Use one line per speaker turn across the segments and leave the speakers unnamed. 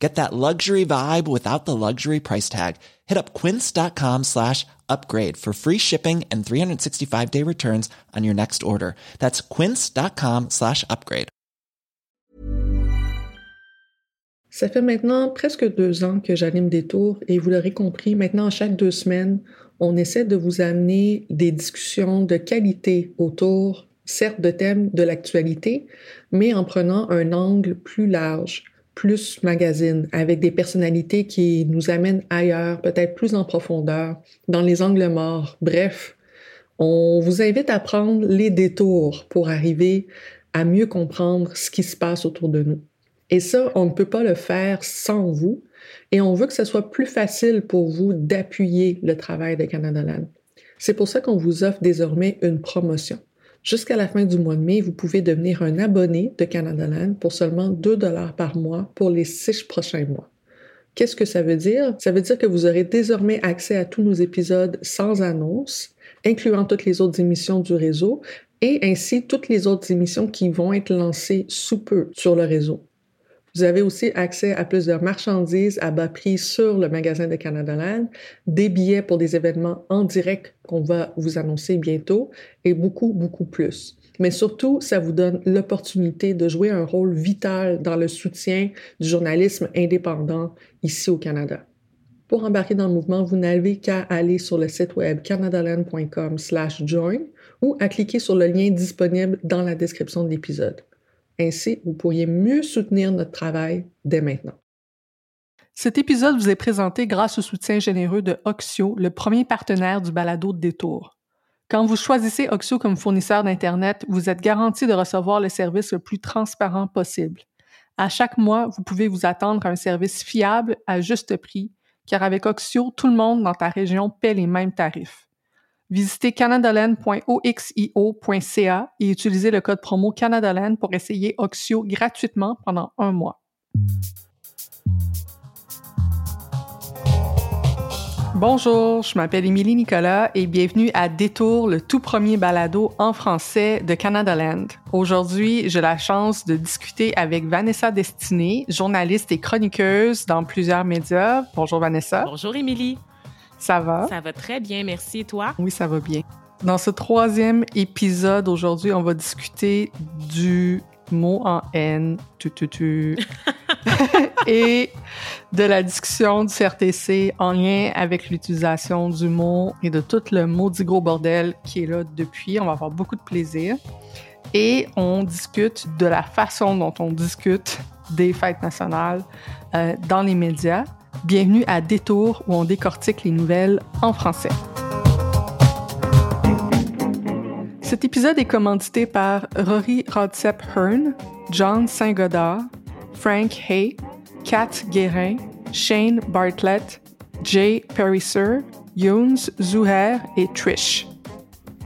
Get that luxury vibe without the luxury price tag. Hit up quince.com slash upgrade for free shipping and 365 day returns on your next order. That's quince.com slash upgrade.
Ça fait maintenant presque deux ans que j'anime des tours et vous l'aurez compris, maintenant chaque deux semaines, on essaie de vous amener des discussions de qualité autour certes de thèmes de l'actualité, mais en prenant un angle plus large, plus magazine, avec des personnalités qui nous amènent ailleurs, peut-être plus en profondeur, dans les angles morts. Bref, on vous invite à prendre les détours pour arriver à mieux comprendre ce qui se passe autour de nous. Et ça, on ne peut pas le faire sans vous. Et on veut que ce soit plus facile pour vous d'appuyer le travail de Canada Land. C'est pour ça qu'on vous offre désormais une promotion. Jusqu'à la fin du mois de mai, vous pouvez devenir un abonné de Canada Land pour seulement 2 dollars par mois pour les six prochains mois. Qu'est-ce que ça veut dire? Ça veut dire que vous aurez désormais accès à tous nos épisodes sans annonce, incluant toutes les autres émissions du réseau et ainsi toutes les autres émissions qui vont être lancées sous peu sur le réseau. Vous avez aussi accès à plusieurs marchandises à bas prix sur le magasin de Canada Land, des billets pour des événements en direct qu'on va vous annoncer bientôt et beaucoup, beaucoup plus. Mais surtout, ça vous donne l'opportunité de jouer un rôle vital dans le soutien du journalisme indépendant ici au Canada. Pour embarquer dans le mouvement, vous n'avez qu'à aller sur le site web canadaland.com/join ou à cliquer sur le lien disponible dans la description de l'épisode. Ainsi, vous pourriez mieux soutenir notre travail dès maintenant.
Cet épisode vous est présenté grâce au soutien généreux de Oxio, le premier partenaire du balado de détour. Quand vous choisissez Oxio comme fournisseur d'Internet, vous êtes garanti de recevoir le service le plus transparent possible. À chaque mois, vous pouvez vous attendre à un service fiable à juste prix, car avec Oxio, tout le monde dans ta région paie les mêmes tarifs. Visitez canadaland.oxio.ca et utilisez le code promo Canadaland pour essayer Oxio gratuitement pendant un mois. Bonjour, je m'appelle Émilie Nicolas et bienvenue à Détour, le tout premier balado en français de Canadaland. Aujourd'hui, j'ai la chance de discuter avec Vanessa Destiné, journaliste et chroniqueuse dans plusieurs médias. Bonjour Vanessa.
Bonjour Émilie.
Ça va?
Ça va très bien, merci. Et toi?
Oui, ça va bien. Dans ce troisième épisode, aujourd'hui, on va discuter du mot en N, tu, tu, tu, et de la discussion du CRTC en lien avec l'utilisation du mot et de tout le maudit gros bordel qui est là depuis. On va avoir beaucoup de plaisir. Et on discute de la façon dont on discute des fêtes nationales euh, dans les médias. Bienvenue à Détour où on décortique les nouvelles en français. Cet épisode est commandité par Rory Rodsep Hearn, John Saint-Godard, Frank Hay, Kat Guérin, Shane Bartlett, Jay Perisser, Younes Zuher et Trish.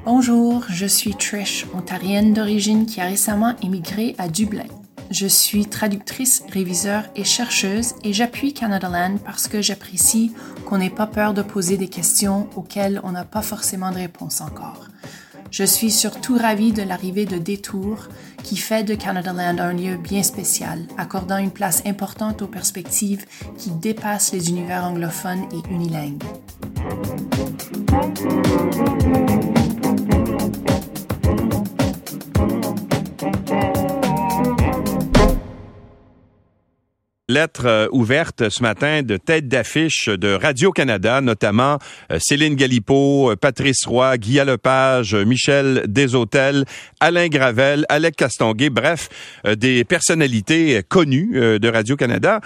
Bonjour, je suis Trish, ontarienne d'origine qui a récemment émigré à Dublin. Je suis traductrice, réviseur et chercheuse et j'appuie Canada Land parce que j'apprécie qu'on n'ait pas peur de poser des questions auxquelles on n'a pas forcément de réponse encore. Je suis surtout ravie de l'arrivée de Détour qui fait de Canada Land un lieu bien spécial, accordant une place importante aux perspectives qui dépassent les univers anglophones et unilingues.
Lettre euh, ouverte ce matin de tête d'affiche de Radio-Canada, notamment euh, Céline Galipo, euh, Patrice Roy, Guy Lepage, Michel Deshôtels, Alain Gravel, Alec Castonguay, bref, des personnalités connues de Radio-Canada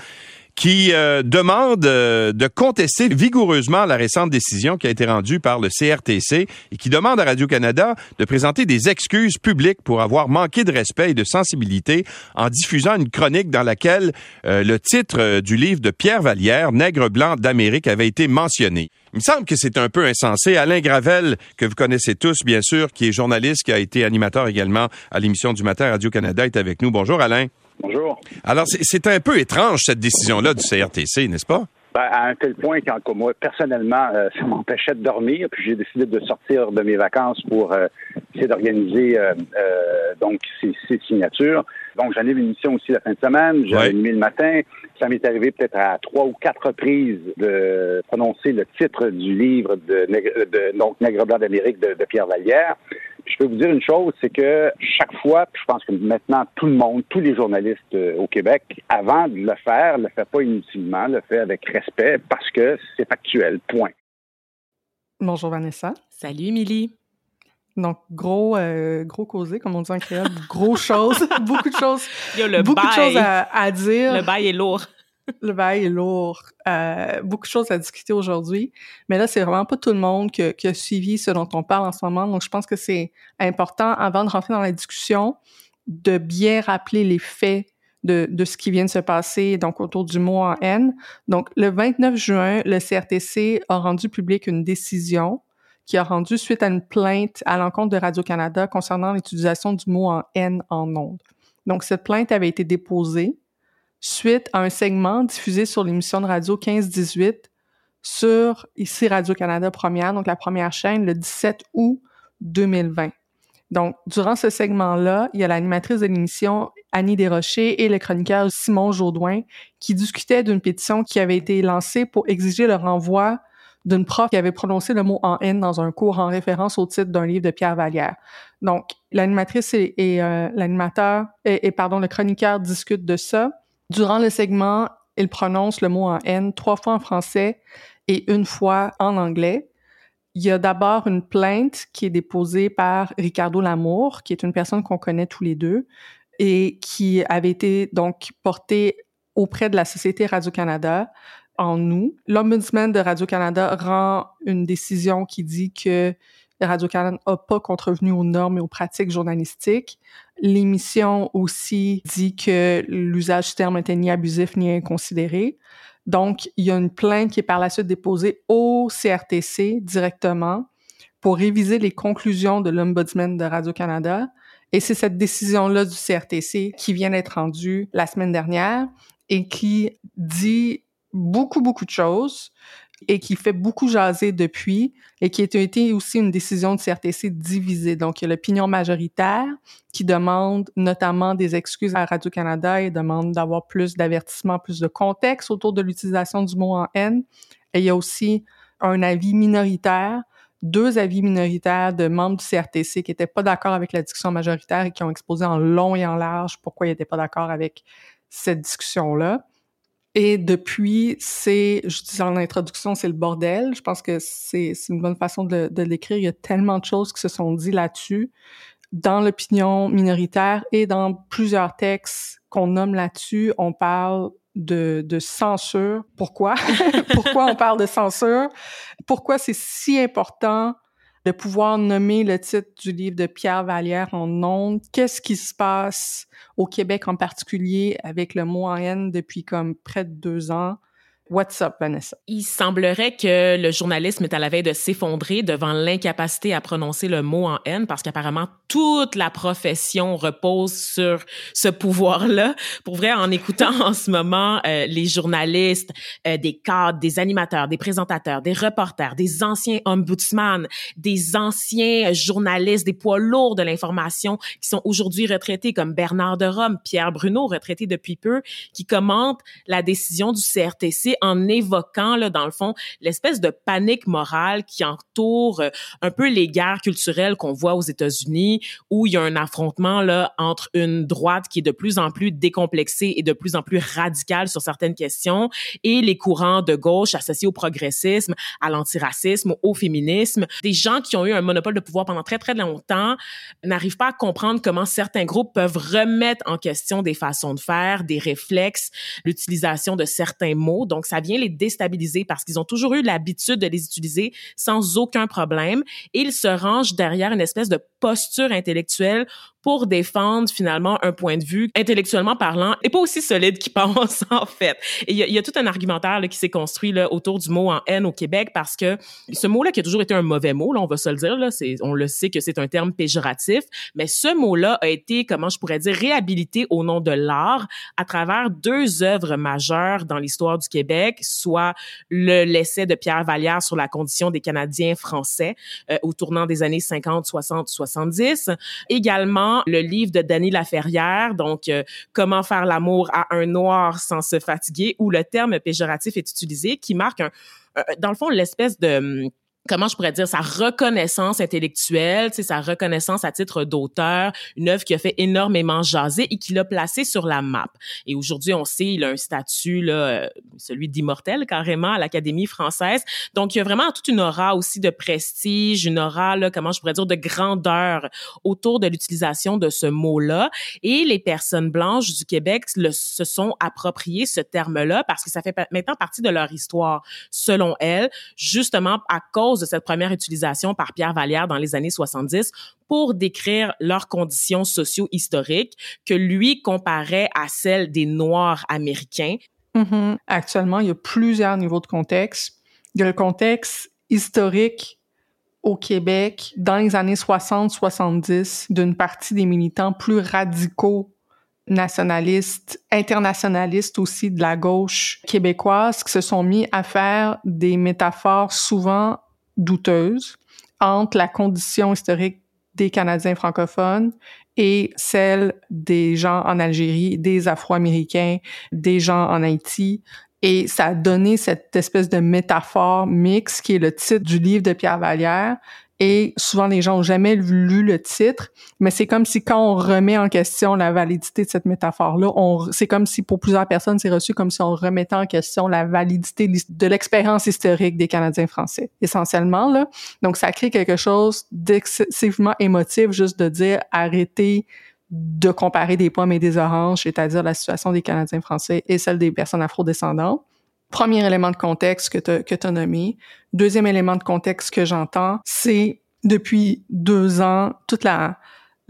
qui euh, demande euh, de contester vigoureusement la récente décision qui a été rendue par le CRTC et qui demande à Radio-Canada de présenter des excuses publiques pour avoir manqué de respect et de sensibilité en diffusant une chronique dans laquelle euh, le titre du livre de Pierre Vallière, Nègre blanc d'Amérique, avait été mentionné. Il me semble que c'est un peu insensé. Alain Gravel, que vous connaissez tous, bien sûr, qui est journaliste, qui a été animateur également à l'émission du matin Radio-Canada, est avec nous. Bonjour, Alain.
Bonjour.
Alors, c'est un peu étrange, cette décision-là du CRTC, n'est-ce pas?
Ben, à un tel point qu'en moi, personnellement, euh, ça m'empêchait de dormir, puis j'ai décidé de sortir de mes vacances pour euh, essayer d'organiser euh, donc ces, signatures. Donc, j'en ai une émission aussi la fin de semaine, j'ai ouais. animé le matin. Ça m'est arrivé peut-être à trois ou quatre reprises de prononcer le titre du livre de, de donc Nègre blanc d'Amérique de, de Pierre Vallière je peux vous dire une chose, c'est que chaque fois, je pense que maintenant tout le monde, tous les journalistes euh, au Québec, avant de le faire, le fait pas inutilement, le fait avec respect parce que c'est factuel. Point.
Bonjour Vanessa.
Salut Émilie.
Donc, gros, euh, gros causé, comme on dit en créole, gros choses, beaucoup de choses,
le
beaucoup de choses à, à, dire.
Le bail est lourd
le bail est lourd. Euh, beaucoup de choses à discuter aujourd'hui. Mais là, c'est vraiment pas tout le monde qui, a suivi ce dont on parle en ce moment. Donc, je pense que c'est important, avant de rentrer dans la discussion, de bien rappeler les faits de, ce qui vient de se passer donc autour du mot en N. Donc, le 29 juin, le CRTC a rendu public une décision qui a rendu suite à une plainte à l'encontre de Radio-Canada concernant l'utilisation du mot en N en ondes. Donc, cette plainte avait été déposée suite à un segment diffusé sur l'émission de radio 15-18 sur ici Radio-Canada Première, donc la première chaîne, le 17 août 2020. Donc, durant ce segment-là, il y a l'animatrice de l'émission Annie Desrochers et le chroniqueur Simon Jaudoin qui discutaient d'une pétition qui avait été lancée pour exiger le renvoi d'une prof qui avait prononcé le mot en N dans un cours en référence au titre d'un livre de Pierre Vallière. Donc, l'animatrice et, euh, l'animateur et, pardon, le chroniqueur discutent de ça. Durant le segment, il prononce le mot en N trois fois en français et une fois en anglais. Il y a d'abord une plainte qui est déposée par Ricardo Lamour, qui est une personne qu'on connaît tous les deux et qui avait été donc portée auprès de la Société Radio-Canada en août. L'Ombudsman de Radio-Canada rend une décision qui dit que Radio-Canada n'a pas contrevenu aux normes et aux pratiques journalistiques. L'émission aussi dit que l'usage du terme était ni abusif ni inconsidéré. Donc, il y a une plainte qui est par la suite déposée au CRTC directement pour réviser les conclusions de l'Ombudsman de Radio-Canada. Et c'est cette décision-là du CRTC qui vient d'être rendue la semaine dernière et qui dit beaucoup, beaucoup de choses et qui fait beaucoup jaser depuis et qui a été aussi une décision de CRTC divisée. Donc, il y a l'opinion majoritaire qui demande notamment des excuses à Radio-Canada et demande d'avoir plus d'avertissements, plus de contexte autour de l'utilisation du mot en haine. Et il y a aussi un avis minoritaire, deux avis minoritaires de membres du CRTC qui n'étaient pas d'accord avec la discussion majoritaire et qui ont exposé en long et en large pourquoi ils n'étaient pas d'accord avec cette discussion-là. Et depuis, c'est, je disais en introduction, c'est le bordel. Je pense que c'est une bonne façon de, l'écrire. Il y a tellement de choses qui se sont dites là-dessus, dans l'opinion minoritaire et dans plusieurs textes qu'on nomme là-dessus. On parle de censure. Pourquoi? Pourquoi on parle de censure? Pourquoi c'est si important de pouvoir nommer le titre du livre de Pierre Vallière en nom. Qu'est-ce qui se passe au Québec en particulier avec le mot en haine depuis comme près de deux ans? What's up, Vanessa?
Il semblerait que le journalisme est à la veille de s'effondrer devant l'incapacité à prononcer le mot en haine parce qu'apparemment toute la profession repose sur ce pouvoir-là. Pour vrai, en écoutant en ce moment euh, les journalistes, euh, des cadres, des animateurs, des présentateurs, des reporters, des anciens ombudsman, des anciens journalistes, des poids lourds de l'information qui sont aujourd'hui retraités comme Bernard de Rome, Pierre Bruno, retraité depuis peu, qui commentent la décision du CRTC en évoquant, là, dans le fond, l'espèce de panique morale qui entoure euh, un peu les guerres culturelles qu'on voit aux États-Unis, où il y a un affrontement là entre une droite qui est de plus en plus décomplexée et de plus en plus radicale sur certaines questions, et les courants de gauche associés au progressisme, à l'antiracisme, au féminisme. Des gens qui ont eu un monopole de pouvoir pendant très très longtemps n'arrivent pas à comprendre comment certains groupes peuvent remettre en question des façons de faire, des réflexes, l'utilisation de certains mots. Donc, ça vient les déstabiliser parce qu'ils ont toujours eu l'habitude de les utiliser sans aucun problème. Et ils se rangent derrière une espèce de posture intellectuelle pour défendre finalement un point de vue intellectuellement parlant et pas aussi solide qu'ils pensent en fait. Il y, y, a tout un argumentaire là, qui s'est construit là, autour du mot en haine au Québec parce que ce mot-là qui a toujours été un mauvais mot, là, on va se le dire, là, on le sait que c'est un terme péjoratif, mais ce mot-là a été, comment je pourrais dire, réhabilité au nom de l'art à travers deux œuvres majeures dans l'histoire du Québec, soit le l'essai de Pierre Vallière sur la condition des Canadiens français euh, au tournant des années 50, 60, 70, également le livre de Danny Laferrière, donc euh, Comment faire l'amour à un noir sans se fatiguer, où le terme péjoratif est utilisé, qui marque un, dans le fond l'espèce de hum, comment je pourrais dire sa reconnaissance intellectuelle, sa reconnaissance à titre d'auteur, une œuvre qui a fait énormément jaser et qui l'a placé sur la map. Et aujourd'hui, on sait, il a un statut là, euh, celui d'immortel carrément à l'Académie française. Donc il y a vraiment toute une aura aussi de prestige, une aura là, comment je pourrais dire de grandeur autour de l'utilisation de ce mot-là et les personnes blanches du Québec se sont appropriées ce terme-là parce que ça fait maintenant partie de leur histoire selon elles, justement à cause de cette première utilisation par Pierre Vallière dans les années 70 pour décrire leurs conditions socio-historiques que lui comparait à celles des Noirs américains.
Mm-hmm. Actuellement, il y a plusieurs niveaux de contexte. Il y a le contexte historique au Québec dans les années 60-70 d'une partie des militants plus radicaux nationalistes, internationalistes aussi de la gauche québécoise qui se sont mis à faire des métaphores souvent douteuse entre la condition historique des Canadiens francophones et celle des gens en Algérie, des Afro-Américains, des gens en Haïti. Et ça a donné cette espèce de métaphore mixte qui est le titre du livre de Pierre Vallière, et souvent les gens ont jamais lu le titre, mais c'est comme si quand on remet en question la validité de cette métaphore-là, c'est comme si pour plusieurs personnes c'est reçu comme si on remettait en question la validité de l'expérience historique des Canadiens français, essentiellement là. Donc ça crée quelque chose d'excessivement émotif juste de dire arrêtez de comparer des pommes et des oranges, c'est-à-dire la situation des Canadiens français et celle des personnes afrodescendantes. Premier élément de contexte que tu que as nommé. Deuxième élément de contexte que j'entends, c'est depuis deux ans, toute la,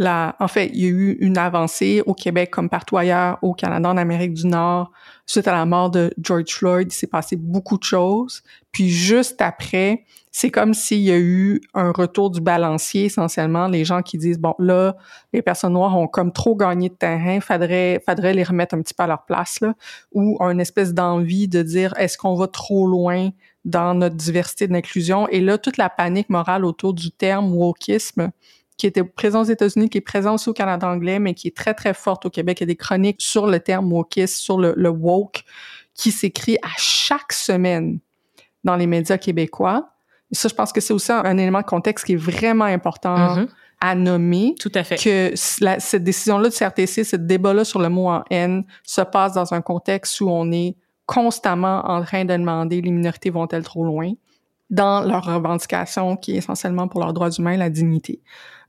en fait, il y a eu une avancée au Québec comme partout ailleurs, au Canada, en Amérique du Nord. Suite à la mort de George Floyd, il s'est passé beaucoup de choses. Puis juste après, c'est comme s'il y a eu un retour du balancier essentiellement. Les gens qui disent bon là, les personnes noires ont comme trop gagné de terrain, faudrait faudrait les remettre un petit peu à leur place là, ou une espèce d'envie de dire est-ce qu'on va trop loin dans notre diversité d'inclusion et là toute la panique morale autour du terme wokisme qui était présent aux États-Unis, qui est présent aussi au Canada anglais, mais qui est très, très forte au Québec. Il y a des chroniques sur le terme wokisme, sur le, le woke, qui s'écrit à chaque semaine dans les médias québécois. Ça, je pense que c'est aussi un, élément de contexte qui est vraiment important mm-hmm. à nommer.
Tout à fait.
Que cette décision-là de CRTC, ce débat-là sur le mot en haine se passe dans un contexte où on est constamment en train de demander les minorités vont-elles trop loin dans leur revendication qui est essentiellement pour leurs droits humains, la dignité.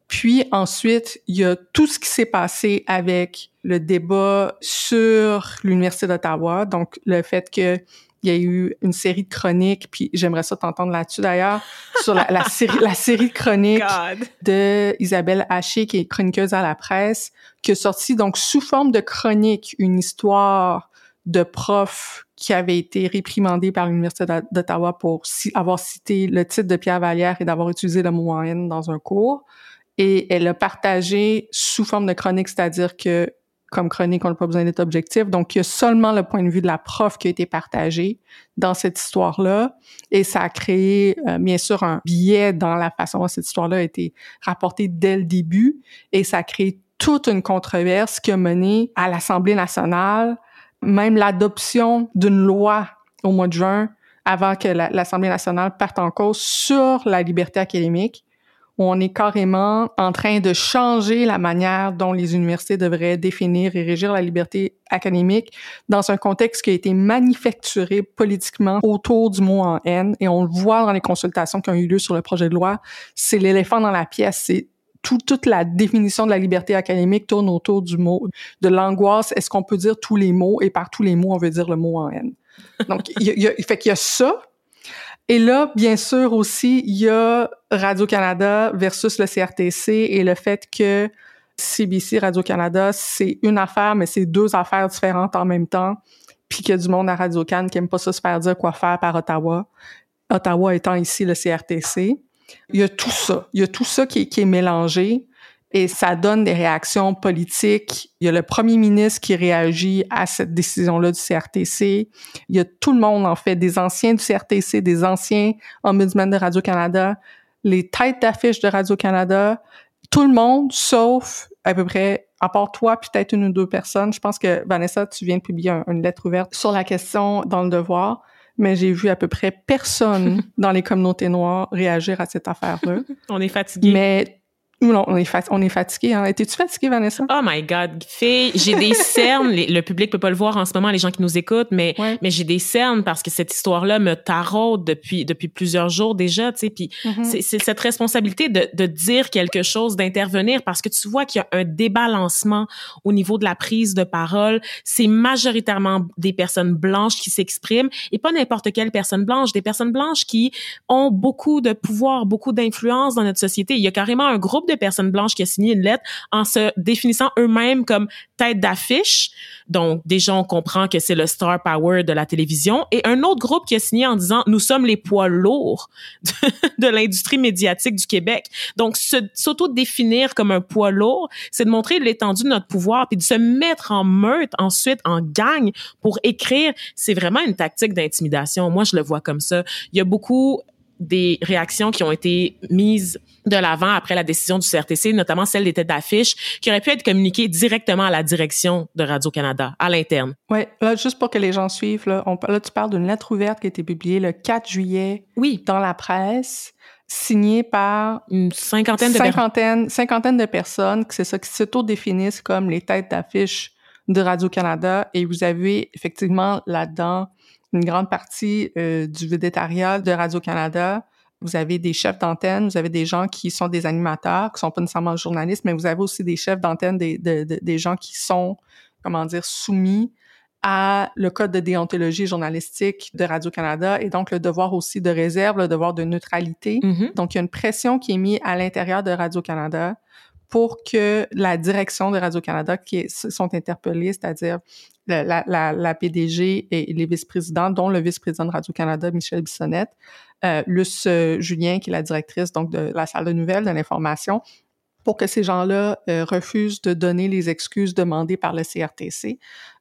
Puis ensuite, il y a tout ce qui s'est passé avec le débat sur l'Université d'Ottawa, donc le fait que il y a eu une série de chroniques, puis j'aimerais ça t'entendre là-dessus d'ailleurs, sur la, la, série, la série de chroniques de Isabelle Haché, qui est chroniqueuse à la presse, qui a sorti donc sous forme de chronique une histoire de prof qui avait été réprimandé par l'Université d'Ottawa pour avoir cité le titre de Pierre Vallière et d'avoir utilisé le mot en dans un cours. Et elle a partagé sous forme de chronique, c'est-à-dire que comme chronique, on n'a pas besoin d'être objectif. Donc, il y a seulement le point de vue de la prof qui a été partagé dans cette histoire-là. Et ça a créé, euh, bien sûr, un biais dans la façon dont cette histoire-là a été rapportée dès le début. Et ça a créé toute une controverse qui a mené à l'Assemblée nationale, même l'adoption d'une loi au mois de juin, avant que l'Assemblée nationale parte en cause sur la liberté académique, on est carrément en train de changer la manière dont les universités devraient définir et régir la liberté académique dans un contexte qui a été manufacturé politiquement autour du mot en haine. Et on le voit dans les consultations qui ont eu lieu sur le projet de loi. C'est l'éléphant dans la pièce. C'est toute la définition de la liberté académique tourne autour du mot, de l'angoisse. Est-ce qu'on peut dire tous les mots? Et par tous les mots, on veut dire le mot en haine? Donc, il y a, fait qu'il y a ça. Et là, bien sûr aussi, il y a Radio-Canada versus le CRTC et le fait que CBC, Radio-Canada, c'est une affaire, mais c'est deux affaires différentes en même temps, puis qu'il y a du monde à Radio-Can qui aime pas ça se faire dire quoi faire par Ottawa. Ottawa étant ici le CRTC. Il y a tout ça. Il y a tout ça qui est mélangé et ça donne des réactions politiques. Il y a le premier ministre qui réagit à cette décision-là du CRTC. Il y a tout le monde, en fait, des anciens du CRTC, des anciens ombudsmen de Radio-Canada, les têtes d'affiche de Radio-Canada, tout le monde, sauf à peu près, à part toi, peut-être une ou deux personnes. Je pense que, Vanessa, tu viens de publier une lettre ouverte sur la question dans le devoir mais j'ai vu à peu près personne dans les communautés noires réagir à cette affaire-là.
On est fatigué.
Mais on est, on est fatigué. Hein. Étais-tu fatigué, Vanessa?
Oh my God, fille, j'ai des cernes. le public peut pas le voir en ce moment, les gens qui nous écoutent, mais mais j'ai des cernes parce que cette histoire-là me taraude depuis depuis plusieurs jours déjà, tu sais. Puis mm-hmm. c'est cette responsabilité de, de dire quelque chose, d'intervenir, parce que tu vois qu'il y a un débalancement au niveau de la prise de parole. C'est majoritairement des personnes blanches qui s'expriment et pas n'importe quelle personne blanche, des personnes blanches qui ont beaucoup de pouvoir, beaucoup d'influence dans notre société. Il y a carrément un groupe de personnes blanches qui a signé une lettre en se définissant eux-mêmes comme tête d'affiche. Donc, déjà, on comprend que c'est le star power de la télévision. Et un autre groupe qui a signé en disant, nous sommes les poids lourds de, l'industrie médiatique du Québec. Donc, s'auto-définir comme un poids lourd, c'est de montrer l'étendue de notre pouvoir, puis de se mettre en meute ensuite, en gang, pour écrire. C'est vraiment une tactique d'intimidation. Moi, je le vois comme ça. Il y a beaucoup des réactions qui ont été mises de l'avant après la décision du CRTC, notamment celle des têtes d'affiche, qui auraient pu être communiquées directement à la direction de Radio-Canada, à l'interne.
Oui, là, juste pour que les gens suivent, là, on, là tu parles d'une lettre ouverte qui a été publiée le 4 juillet
oui.
dans la presse, signée par
une cinquantaine de,
cinquantaine, cinquantaine de personnes, c'est ça, qui s'auto-définissent comme les têtes d'affiche de Radio-Canada. Et vous avez effectivement là-dedans une grande partie euh, du végétariat de Radio-Canada. Vous avez des chefs d'antenne, vous avez des gens qui sont des animateurs, qui sont pas nécessairement journalistes, mais vous avez aussi des chefs d'antenne, des, des gens qui sont, comment dire, soumis à le code de déontologie journalistique de Radio-Canada et donc le devoir aussi de réserve, le devoir de neutralité.
Mm-hmm.
Donc, il y a une pression qui est mise à l'intérieur de Radio-Canada pour que la direction de Radio-Canada qui sont interpellés, c'est-à-dire la, la, la, PDG et les vice-présidents, dont le vice-président de Radio-Canada, Michel Bissonnette, euh, Luce euh, Julien, qui est la directrice donc de la salle de nouvelles, de l'information, pour que ces gens-là euh, refusent de donner les excuses demandées par le CRTC.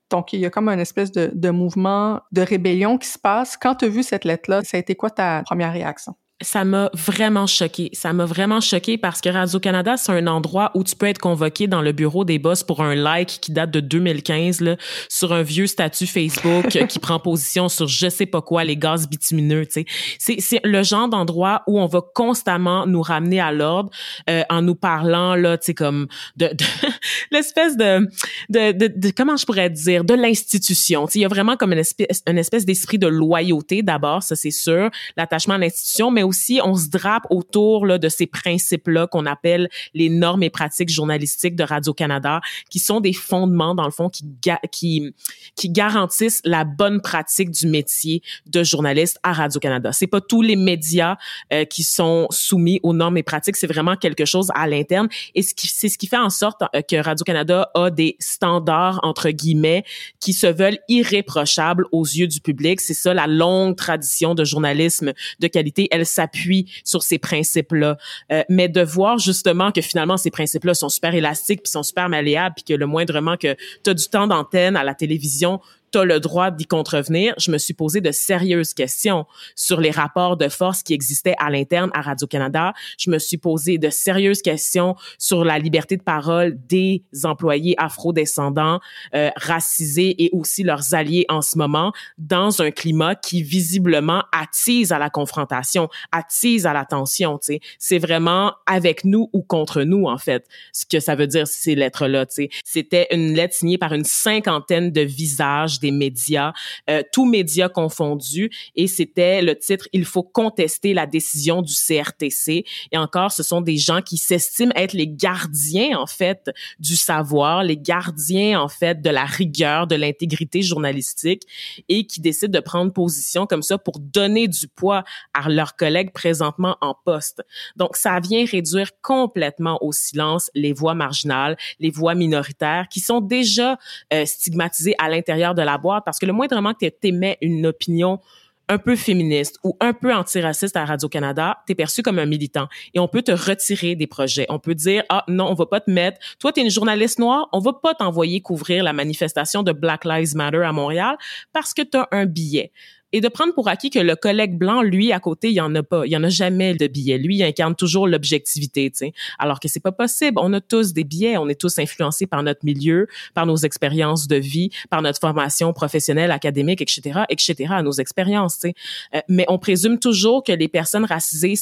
Donc, il y a comme un espèce de, de mouvement de rébellion qui se passe. Quand tu as vu cette lettre-là, ça a été quoi ta première réaction?
Ça m'a vraiment choqué. Ça m'a vraiment choqué parce que Radio-Canada, c'est un endroit où tu peux être convoqué dans le bureau des boss pour un like qui date de 2015 là, sur un vieux statut Facebook qui prend position sur je sais pas quoi, les gaz bitumineux. C'est, c'est le genre d'endroit où on va constamment nous ramener à l'ordre euh, en nous parlant là, comme de, de l'espèce de, de, de, comment je pourrais dire de l'institution. Il y a vraiment comme une espèce, une espèce d'esprit de loyauté d'abord, ça c'est sûr, l'attachement à l'institution, mais aussi on se drape autour là, de ces principes-là qu'on appelle les normes et pratiques journalistiques de Radio-Canada, qui sont des fondements, dans le fond, qui, qui, qui garantissent la bonne pratique du métier de journaliste à Radio-Canada. C'est pas tous les médias euh, qui sont soumis aux normes et pratiques, c'est vraiment quelque chose à l'interne. Et c'est ce qui fait en sorte euh, que Radio-Canada a des standards, entre guillemets, qui se veulent irréprochables aux yeux du public. C'est ça la longue tradition de journalisme de qualité. S'appuie sur ces principes-là. Euh, mais de voir justement que finalement ces principes-là sont super élastiques puis sont super malléables puis que le moindrement que tu as du temps d'antenne à la télévision, tu as le droit d'y contrevenir. Je me suis posé de sérieuses questions sur les rapports de force qui existaient à l'interne à Radio-Canada. Je me suis posé de sérieuses questions sur la liberté de parole des employés afro-descendants, euh, racisés et aussi leurs alliés en ce moment dans un climat qui visiblement attise à la confrontation, attise à la tension. C'est vraiment avec nous ou contre nous, en fait, ce que ça veut dire ces lettres-là. C'était une lettre signée par une cinquantaine de visages des médias, euh, tous médias confondus, et c'était le titre Il faut contester la décision du CRTC. Et encore, ce sont des gens qui s'estiment être les gardiens en fait du savoir, les gardiens en fait de la rigueur, de l'intégrité journalistique, et qui décident de prendre position comme ça pour donner du poids à leurs collègues présentement en poste. Donc, ça vient réduire complètement au silence les voix marginales, les voix minoritaires qui sont déjà euh, stigmatisées à l'intérieur de parce que le moindrement que tu émets une opinion un peu féministe ou un peu antiraciste à Radio-Canada, tu es perçu comme un militant et on peut te retirer des projets. On peut dire ah non, on va pas te mettre toi tu es une journaliste noire, on va pas t'envoyer couvrir la manifestation de Black Lives Matter à Montréal parce que tu as un billet et de prendre pour acquis que le collègue blanc, lui, à côté, il y en a pas, il y en a jamais de billets. Lui, il incarne toujours l'objectivité, tu sais. Alors que c'est pas possible. On a tous des billets, on est tous influencés par notre milieu, par nos expériences de vie, par notre formation professionnelle, académique, etc., etc., nos expériences, tu sais. Euh, mais on présume toujours que les personnes racisées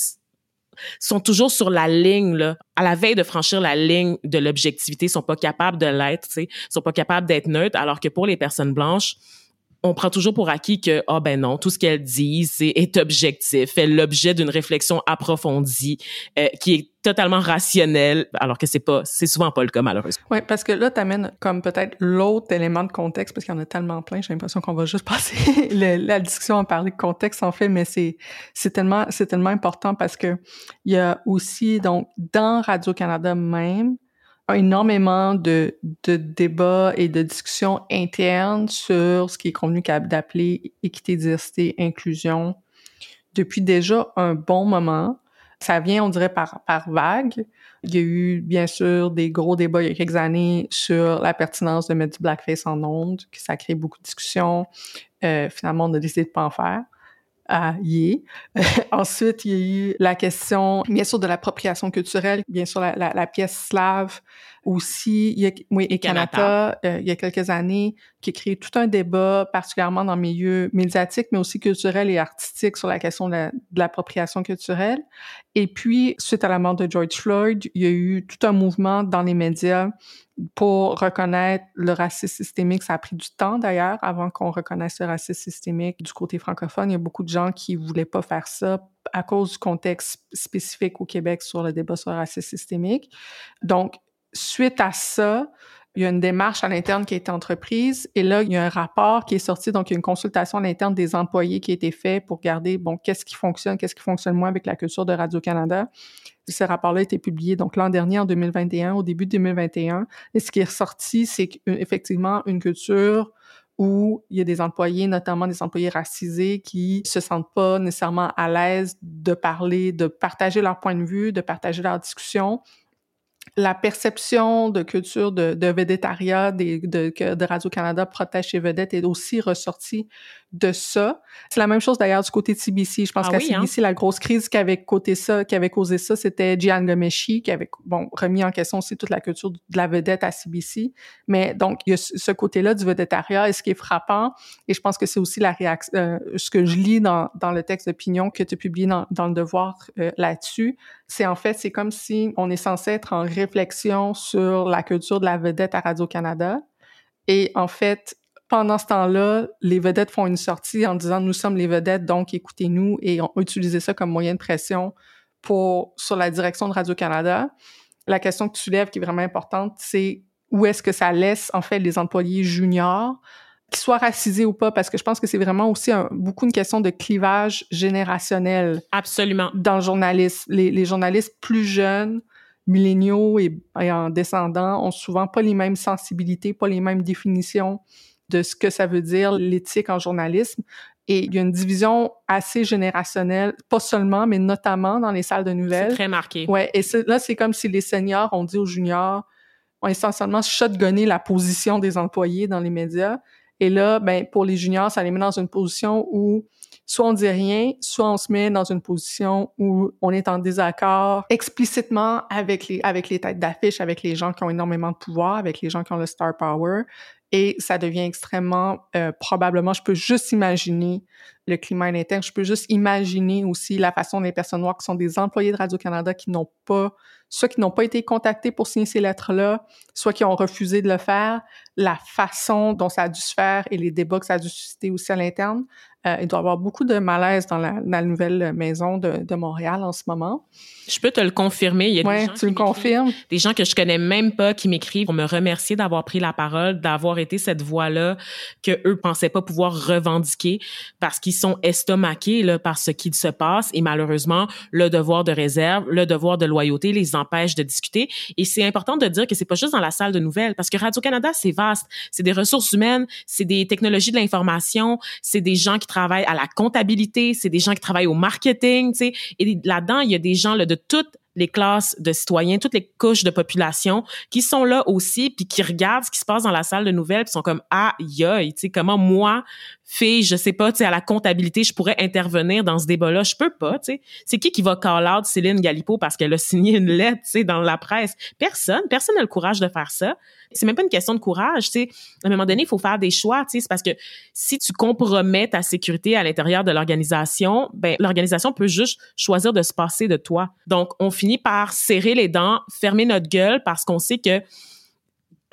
sont toujours sur la ligne là, à la veille de franchir la ligne de l'objectivité, sont pas capables de l'être, tu sont pas capables d'être neutres alors que pour les personnes blanches, on prend toujours pour acquis que ah ben non, tout ce qu'elle dit c'est est objectif, fait l'objet d'une réflexion approfondie euh, qui est totalement rationnelle, alors que c'est pas, c'est souvent pas le cas malheureusement.
Oui, parce que là t'amènes comme peut-être l'autre élément de contexte parce qu'il y en a tellement plein, j'ai l'impression qu'on va juste passer la discussion à parler de contexte en fait, mais c'est c'est tellement c'est tellement important parce que il y a aussi donc dans Radio Canada même énormément de, de débats et de discussions internes sur ce qui est convenu d'appeler équité, diversité, inclusion depuis déjà un bon moment. Ça vient, on dirait, par, par vague. Il y a eu, bien sûr, des gros débats il y a quelques années sur la pertinence de mettre du blackface en ondes, que ça a créé beaucoup de discussions. Euh, finalement, on a décidé de pas en faire. Ensuite, il y a eu la question, bien sûr, de l'appropriation culturelle, bien sûr, la pièce slave aussi, il y a, oui, et Canada, euh, il y a quelques années, qui a créé tout un débat, particulièrement dans le milieu médiatique, mais aussi culturel et artistique sur la question de l'appropriation culturelle. Et puis, suite à la mort de George Floyd, il y a eu tout un mouvement dans les médias pour reconnaître le racisme systémique. Ça a pris du temps d'ailleurs avant qu'on reconnaisse le racisme systémique du côté francophone. Il y a beaucoup de gens qui voulaient pas faire ça à cause du contexte spécifique au Québec sur le débat sur le racisme systémique. Donc, suite à ça, il y a une démarche à l'interne qui a été entreprise et là, il y a un rapport qui est sorti, donc il y a une consultation à l'interne des employés qui a été faite pour garder, bon, qu'est-ce qui fonctionne, qu'est-ce qui fonctionne moins avec la culture de Radio-Canada. Ce rapport-là a été publié donc l'an dernier, en 2021, au début de 2021. Et ce qui est ressorti, c'est effectivement une culture où il y a des employés, notamment des employés racisés, qui se sentent pas nécessairement à l'aise de parler, de partager leur point de vue, de partager leur discussion, la perception de culture de, de védétariat de, de Radio-Canada protège ses vedettes est aussi ressortie de ça. C'est la même chose d'ailleurs du côté de CBC. Je pense ah qu'à CBC, hein? la grosse crise qui avait, côté ça, qui avait causé ça, c'était Gian Gomeshi, qui avait bon, remis en question aussi toute la culture de la vedette à CBC. Mais donc, il y a ce côté-là du vedettariat et ce qui est frappant, et je pense que c'est aussi la réaction, euh, ce que je lis dans, dans le texte d'opinion que tu as publié dans, dans Le Devoir euh, là-dessus, c'est en fait, c'est comme si on est censé être en réflexion sur la culture de la vedette à Radio-Canada. Et en fait, pendant ce temps-là, les vedettes font une sortie en disant nous sommes les vedettes, donc écoutez-nous et on utilisé ça comme moyen de pression pour sur la direction de Radio-Canada. La question que tu soulèves qui est vraiment importante, c'est où est-ce que ça laisse en fait les employés juniors qu'ils soient racisés ou pas, parce que je pense que c'est vraiment aussi beaucoup une question de clivage générationnel.
Absolument.
Dans le journalisme. Les, les journalistes plus jeunes, milléniaux et, et, en descendants ont souvent pas les mêmes sensibilités, pas les mêmes définitions de ce que ça veut dire l'éthique en journalisme. Et il y a une division assez générationnelle, pas seulement, mais notamment dans les salles de nouvelles.
C'est très marqué.
Ouais, et là, c'est comme si les seniors ont dit aux juniors, ont essentiellement shotgunné la position des employés dans les médias. Et là, ben, pour les juniors, ça les met dans une position où soit on dit rien, soit on se met dans une position où on est en désaccord explicitement avec les, avec les têtes d'affiche, avec les gens qui ont énormément de pouvoir, avec les gens qui ont le star power. Et ça devient extrêmement, euh, probablement, je peux juste imaginer le climat interne, je peux juste imaginer aussi la façon des personnes noires qui sont des employés de Radio-Canada qui n'ont pas, soit qui n'ont pas été contactés pour signer ces lettres-là, soit qui ont refusé de le faire, la façon dont ça a dû se faire et les débats que ça a dû susciter aussi à l'interne. Euh, il doit y avoir beaucoup de malaise dans la, la nouvelle maison de, de, Montréal en ce moment.
Je peux te le confirmer. Il y a
ouais,
des gens
tu le confirmes?
Des gens que je connais même pas qui m'écrivent pour me remercier d'avoir pris la parole, d'avoir été cette voix-là que eux pensaient pas pouvoir revendiquer parce qu'ils sont estomaqués là, par ce qui se passe et malheureusement le devoir de réserve, le devoir de loyauté les empêche de discuter. Et c'est important de dire que c'est pas juste dans la salle de nouvelles parce que Radio Canada c'est vaste, c'est des ressources humaines, c'est des technologies de l'information, c'est des gens qui travaillent à la comptabilité, c'est des gens qui travaillent au marketing, tu sais. Et là-dedans, il y a des gens là, de toutes les classes de citoyens, toutes les couches de population qui sont là aussi puis qui regardent ce qui se passe dans la salle de nouvelles puis sont comme ah tu sais comment moi fille, je sais pas, tu sais à la comptabilité, je pourrais intervenir dans ce débat-là, je peux pas, tu sais. C'est qui qui va call out Céline Galipo parce qu'elle a signé une lettre, tu sais dans la presse? Personne, personne n'a le courage de faire ça. C'est même pas une question de courage, tu sais. À un moment donné, il faut faire des choix, tu sais, c'est parce que si tu compromets ta sécurité à l'intérieur de l'organisation, ben l'organisation peut juste choisir de se passer de toi. Donc on par serrer les dents, fermer notre gueule parce qu'on sait que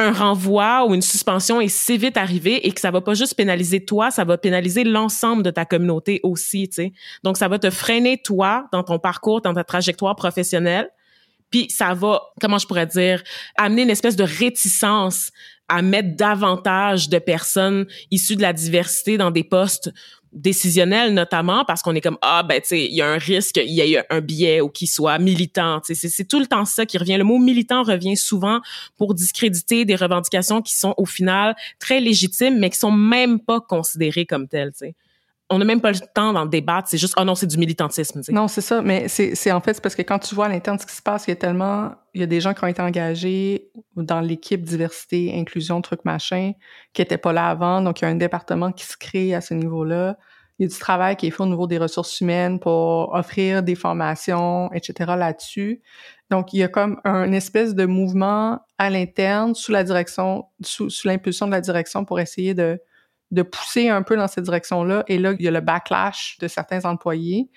un renvoi ou une suspension est si vite arrivé et que ça va pas juste pénaliser toi, ça va pénaliser l'ensemble de ta communauté aussi, tu. Donc ça va te freiner toi dans ton parcours, dans ta trajectoire professionnelle. Puis ça va, comment je pourrais dire, amener une espèce de réticence à mettre davantage de personnes issues de la diversité dans des postes décisionnel notamment parce qu'on est comme ah ben tu sais il y a un risque il y ait un biais ou qu'il soit militant tu sais c'est tout le temps ça qui revient le mot militant revient souvent pour discréditer des revendications qui sont au final très légitimes mais qui sont même pas considérées comme telles tu sais on n'a même pas le temps d'en débattre. C'est juste, oh non, c'est du militantisme.
Non, c'est ça. Mais c'est en fait, parce que quand tu vois à l'interne ce qui se passe, il y a tellement, il y a des gens qui ont été engagés dans l'équipe diversité, inclusion, truc machin, qui n'étaient pas là avant. Donc, il y a un département qui se crée à ce niveau-là. Il y a du travail qui est fait au niveau des ressources humaines pour offrir des formations, etc. là-dessus. Donc, il y a comme un espèce de mouvement à l'interne sous la direction, sous, l'impulsion de la direction pour essayer de de pousser un peu dans cette direction-là. Et là, il y a le backlash de certains employés.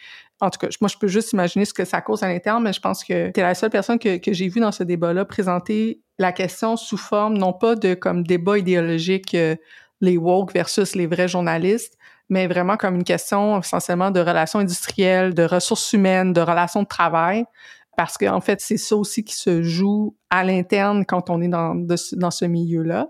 En tout cas, moi, je peux juste imaginer ce que ça cause à l'interne, mais je pense que tu es la seule personne que, j'ai vue dans ce débat-là présenter la question sous forme, non pas de comme débat idéologique, euh, les woke versus les vrais journalistes, mais vraiment comme une question essentiellement de relations industrielles, de ressources humaines, de relations de travail. Parce qu'en en fait, c'est ça aussi qui se joue à l'interne quand on est dans ce milieu-là.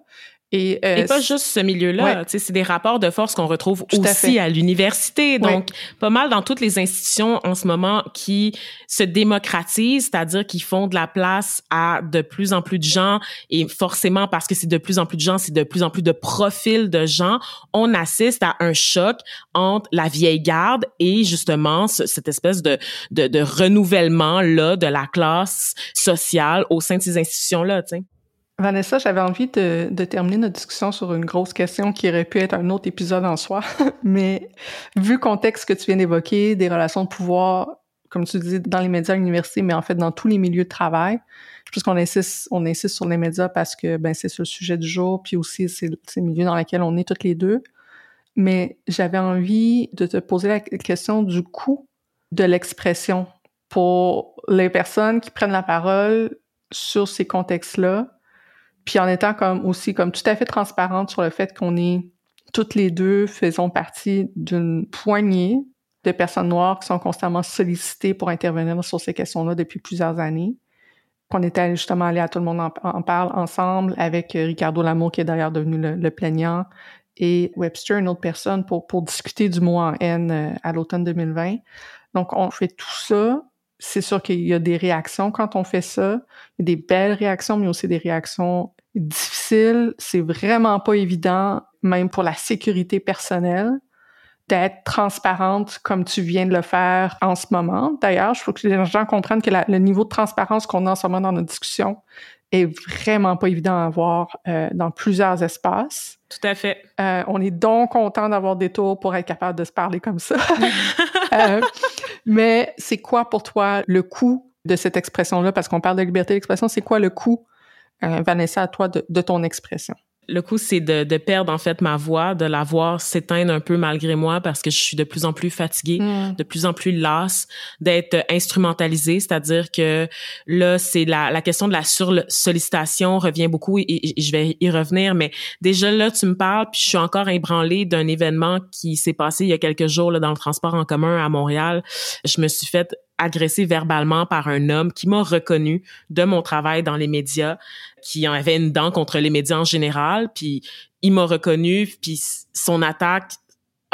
Et, euh, pas juste ce milieu-là, c'est des rapports de force qu'on retrouve aussi à, l'université. Donc, pas mal dans toutes les institutions en ce moment qui se démocratisent, c'est-à-dire qui font de la place à de plus en plus de gens. Et forcément, parce que c'est de plus en plus de gens, c'est de plus en plus de profils de gens, on assiste à un choc entre la vieille garde et justement cette espèce de, de, de renouvellement-là de la classe sociale au sein de ces institutions-là.
Vanessa, j'avais envie de, de, terminer notre discussion sur une grosse question qui aurait pu être un autre épisode en soi, mais vu le contexte que tu viens d'évoquer, des relations de pouvoir, comme tu dis, dans les médias à l'université, mais en fait dans tous les milieux de travail, je pense qu'on insiste, on insiste sur les médias parce que ben c'est le sujet du jour, puis aussi c'est le milieu dans lequel on est toutes les deux. Mais j'avais envie de te poser la question du coût de l'expression pour les personnes qui prennent la parole sur ces contextes-là puis en étant comme aussi comme tout à fait transparente sur le fait qu'on est toutes les deux faisons partie d'une poignée de personnes noires qui sont constamment sollicitées pour intervenir sur ces questions-là depuis plusieurs années. Qu'on était justement allé à Tout le monde en, parle ensemble avec euh, Ricardo Lamour qui est d'ailleurs devenu le, plaignant et Webster, une autre personne, pour, pour discuter du mot en haine euh, à l'automne 2020. Donc, on fait tout ça. C'est sûr qu'il y a des réactions quand on fait ça. Des belles réactions, mais aussi des réactions difficile, c'est vraiment pas évident, même pour la sécurité personnelle. d'être transparente comme tu viens de le faire en ce moment. D'ailleurs, je faut que les gens comprennent que le niveau de transparence qu'on a en ce moment dans notre discussion est vraiment pas évident à avoir euh, dans plusieurs espaces.
Tout à fait.
Euh, on est donc content d'avoir des tours pour être capable de se parler comme ça. euh, mais c'est quoi pour toi le coût de cette expression-là? Parce qu'on parle de liberté d'expression, c'est quoi le coût, euh, Vanessa, à toi, de, de ton expression?
le coup, c'est de, de, perdre en fait ma voix, de la voir s'éteindre un peu malgré moi parce que je suis de plus en plus fatiguée,
Mm.
de plus en plus lasse, d'être instrumentalisée, c'est-à-dire que là, c'est la, la question de la sursollicitation revient beaucoup et, et, je vais y revenir, mais déjà là, tu me parles, puis je suis encore ébranlée d'un événement qui s'est passé il y a quelques jours là, dans le transport en commun à Montréal. Je me suis fait agressé verbalement par un homme qui m'a reconnu de mon travail dans les médias, qui en avait une dent contre les médias en général, puis il m'a reconnu, puis son attaque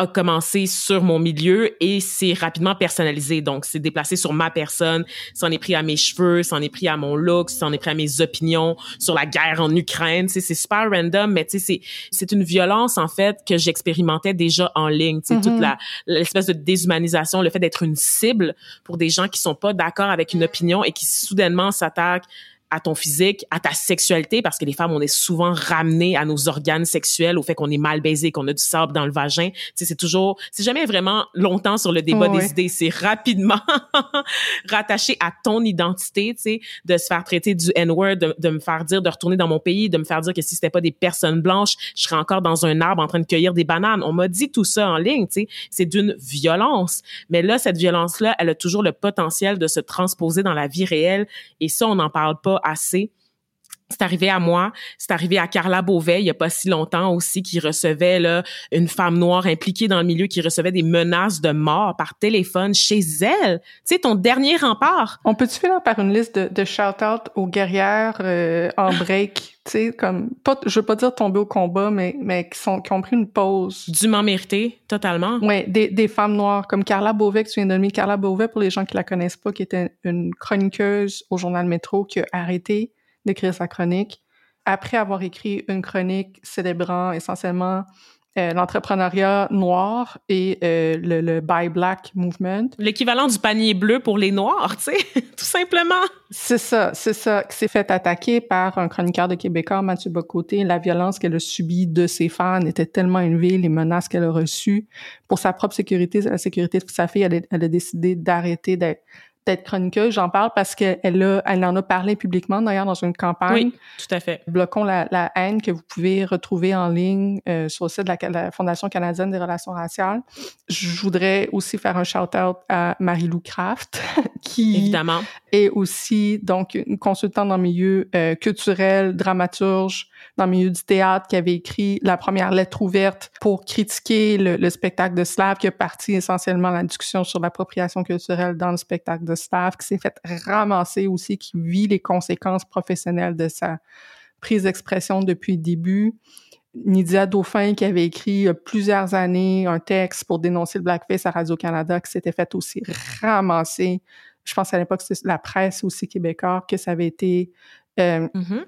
a commencé sur mon milieu et c'est rapidement personnalisé. Donc, c'est déplacé sur ma personne, s'en est pris à mes cheveux, s'en est pris à mon look, s'en est pris à mes opinions sur la guerre en Ukraine. Tu sais, c'est super random, mais tu sais, c'est, c'est une violence, en fait, que j'expérimentais déjà en ligne. Tu sais, toute la, l'espèce de déshumanisation, le fait d'être une cible pour des gens qui sont pas d'accord avec une opinion et qui soudainement s'attaquent à ton physique, à ta sexualité, parce que les femmes, on est souvent ramenées à nos organes sexuels, au fait qu'on est mal baisé, qu'on a du sable dans le vagin. Tu sais, c'est toujours, c'est jamais vraiment longtemps sur le débat
Oh,
des
ouais.
idées, c'est rapidement rattaché à ton identité, tu sais, de se faire traiter du N-word, de, de me faire dire de retourner dans mon pays, de me faire dire que si c'était pas des personnes blanches, je serais encore dans un arbre en train de cueillir des bananes. On m'a dit tout ça en ligne, tu sais, c'est d'une violence. Mais là, cette violence-là, elle a toujours le potentiel de se transposer dans la vie réelle, et ça, on n'en parle pas assez. C'est arrivé à moi, c'est arrivé à Carla Beauvais il y a pas si longtemps aussi qui recevait là une femme noire impliquée dans le milieu qui recevait des menaces de mort par téléphone chez elle. Tu sais ton dernier rempart.
On peut-tu finir par une liste de, de shout-out aux guerrières euh, en break? Tu sais, comme, pas, je veux pas dire tomber au combat, mais, mais qui, sont, qui ont pris une pause.
Dûment mérité, totalement.
Ouais, des, des femmes noires comme Carla Beauvais, que tu viens de nommer. Carla Beauvais, pour les gens qui la connaissent pas, qui était une chroniqueuse au journal Métro, qui a arrêté d'écrire sa chronique après avoir écrit une chronique célébrant essentiellement euh, l'entrepreneuriat noir et euh, le, le Buy Black Movement.
L'équivalent du panier bleu pour les noirs, tu sais, tout simplement.
C'est ça, c'est ça, qui s'est fait attaquer par un chroniqueur de Québécois, Mathieu Bocoté. La violence qu'elle a subie de ses fans était tellement élevée, les menaces qu'elle a reçues pour sa propre sécurité, la sécurité de sa fille, elle, a- elle a décidé d'arrêter d'être d'être chroniqueuse. J'en parle parce qu'elle a, elle en a parlé publiquement, d'ailleurs, dans une campagne.
Oui, tout à fait.
Bloquons la, la haine que vous pouvez retrouver en ligne euh, sur le site de la, la Fondation canadienne des relations raciales. Je voudrais aussi faire un shout-out à Marie-Lou Craft, qui
Évidemment.
est aussi donc une consultante dans le milieu euh, culturel, dramaturge, dans le milieu du théâtre, qui avait écrit la première lettre ouverte pour critiquer le, le spectacle de Slav, qui a parti essentiellement la discussion sur l'appropriation culturelle dans le spectacle de Slav, qui s'est fait ramasser aussi, qui vit les conséquences professionnelles de sa prise d'expression depuis le début. Nydia Dauphin, qui avait écrit a plusieurs années un texte pour dénoncer le blackface à Radio-Canada, qui s'était fait aussi ramasser. Je pense à l'époque, c'était la presse aussi québécoise, que ça avait été... euh,
Mhm.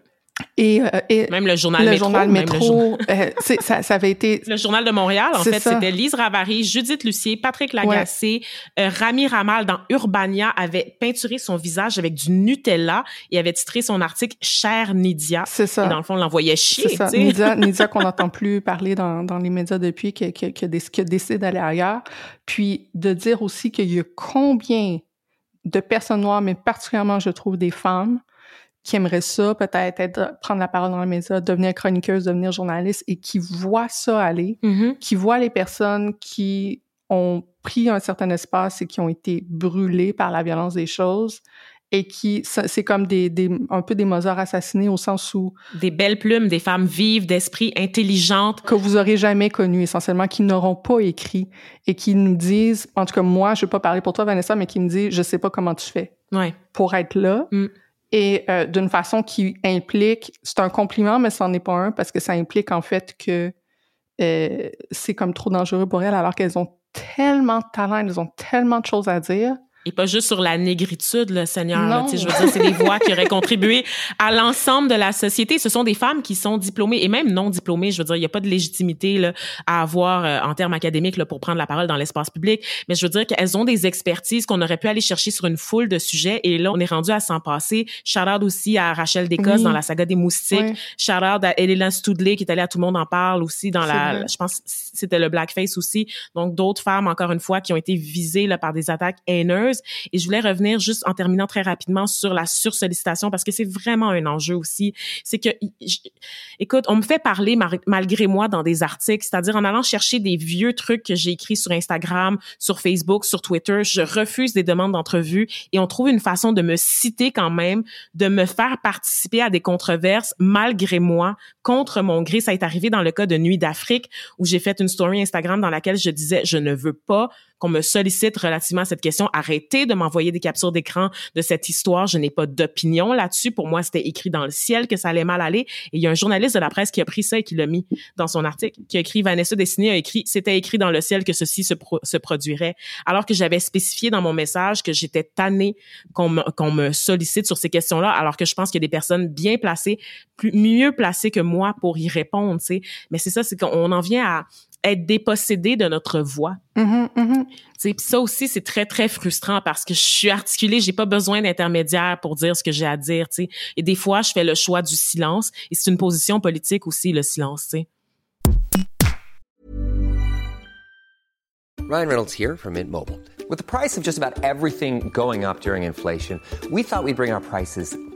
Et, euh, et
Même le journal
le
Métro.
journal Métro, euh, ça, ça avait été...
Le journal de Montréal, en fait, c'était Lise Ravary, Judith Lucier, Patrick Lagacé, euh, Rami Ramal dans Urbania avait peinturé son visage avec du Nutella et avait titré son article Cher Nidia.
C'est ça.
Et dans le fond, on l'envoyait chier,
C'est ça. Nidia, Nidia qu'on n'entend plus parler dans, dans les médias depuis, qui, qui, qui, qui a décidé d'aller ailleurs. Puis de dire aussi qu'il y a combien de personnes noires, mais particulièrement, je trouve, des femmes, qui aimeraient ça, peut-être être, prendre la parole dans les médias, devenir chroniqueuse, devenir journaliste, et qui voient ça aller,
Mhm.
qui voient les personnes qui ont pris un certain espace et qui ont été brûlées par la violence des choses, et qui, c'est comme des, des, un peu des Mozart assassinés au sens où
Des belles plumes, des femmes vives, d'esprit, intelligentes.
que vous aurez jamais connu essentiellement, qui n'auront pas écrit et qui nous disent, en tout cas moi, je vais pas parler pour toi Vanessa, mais qui me disent, je sais pas comment tu fais
Ouais.
pour être là.
Mm.
Et euh, d'une façon qui implique, c'est un compliment, mais c'en est pas un parce que ça implique en fait que euh, c'est comme trop dangereux pour elles alors qu'elles ont tellement de talent, elles ont tellement de choses à dire
Et pas juste sur la négritude, le Seigneur. Là, je veux dire, c'est des voix qui auraient contribué à l'ensemble de la société. Ce sont des femmes qui sont diplômées et même non diplômées. Je veux dire, il n'y a pas de légitimité là, à avoir euh, en termes académiques là, pour prendre la parole dans l'espace public. Mais je veux dire qu'elles ont des expertises qu'on aurait pu aller chercher sur une foule de sujets. Et là, on est rendu à s'en passer. Shout out aussi à Rachel Descosses dans la saga des moustiques. Oui. Shout out à Elena Studley qui est allée à Tout le monde en parle aussi dans la, je pense, c'était le blackface aussi. Donc d'autres femmes, encore une fois, qui ont été visées là, par des attaques haineuses et je voulais revenir juste en terminant très rapidement sur la sursollicitation parce que c'est vraiment un enjeu aussi. C'est que, écoute, on me fait parler malgré moi dans des articles, c'est-à-dire en allant chercher des vieux trucs que j'ai écrits sur Instagram, sur Facebook, sur Twitter. Je refuse des demandes d'entrevue et on trouve une façon de me citer quand même, de me faire participer à des controverses malgré moi, contre mon gré. Ça est arrivé dans le cas de Nuit d'Afrique où j'ai fait une story Instagram dans laquelle je disais je ne veux pas qu'on me sollicite relativement à cette question. Arrêtez de m'envoyer des captures d'écran de cette histoire. Je n'ai pas d'opinion là-dessus. Pour moi, c'était écrit dans le ciel que ça allait mal aller. Et il y a un journaliste de la presse qui a pris ça et qui l'a mis dans son article, qui a écrit Vanessa Dessiné a écrit c'était écrit dans le ciel que ceci se, produirait. Alors que j'avais spécifié dans mon message que j'étais tannée qu'on me, sollicite sur ces questions-là, alors que je pense qu'il y a des personnes bien placées, mieux placées que moi pour y répondre. Mais c'est ça, c'est qu'on en vient à, être dépossédé de notre voix.
Mm-hmm,
mm-hmm. ça aussi, c'est très, très frustrant parce que je suis articulée, j'ai pas besoin d'intermédiaire pour dire ce que j'ai à dire. sais. Et des fois, je fais le choix du silence. Et c'est une position politique aussi, le silence. sais.
Ryan Reynolds here from Mint Mobile. With the price of just about everything going up during inflation, we thought we'd bring our prices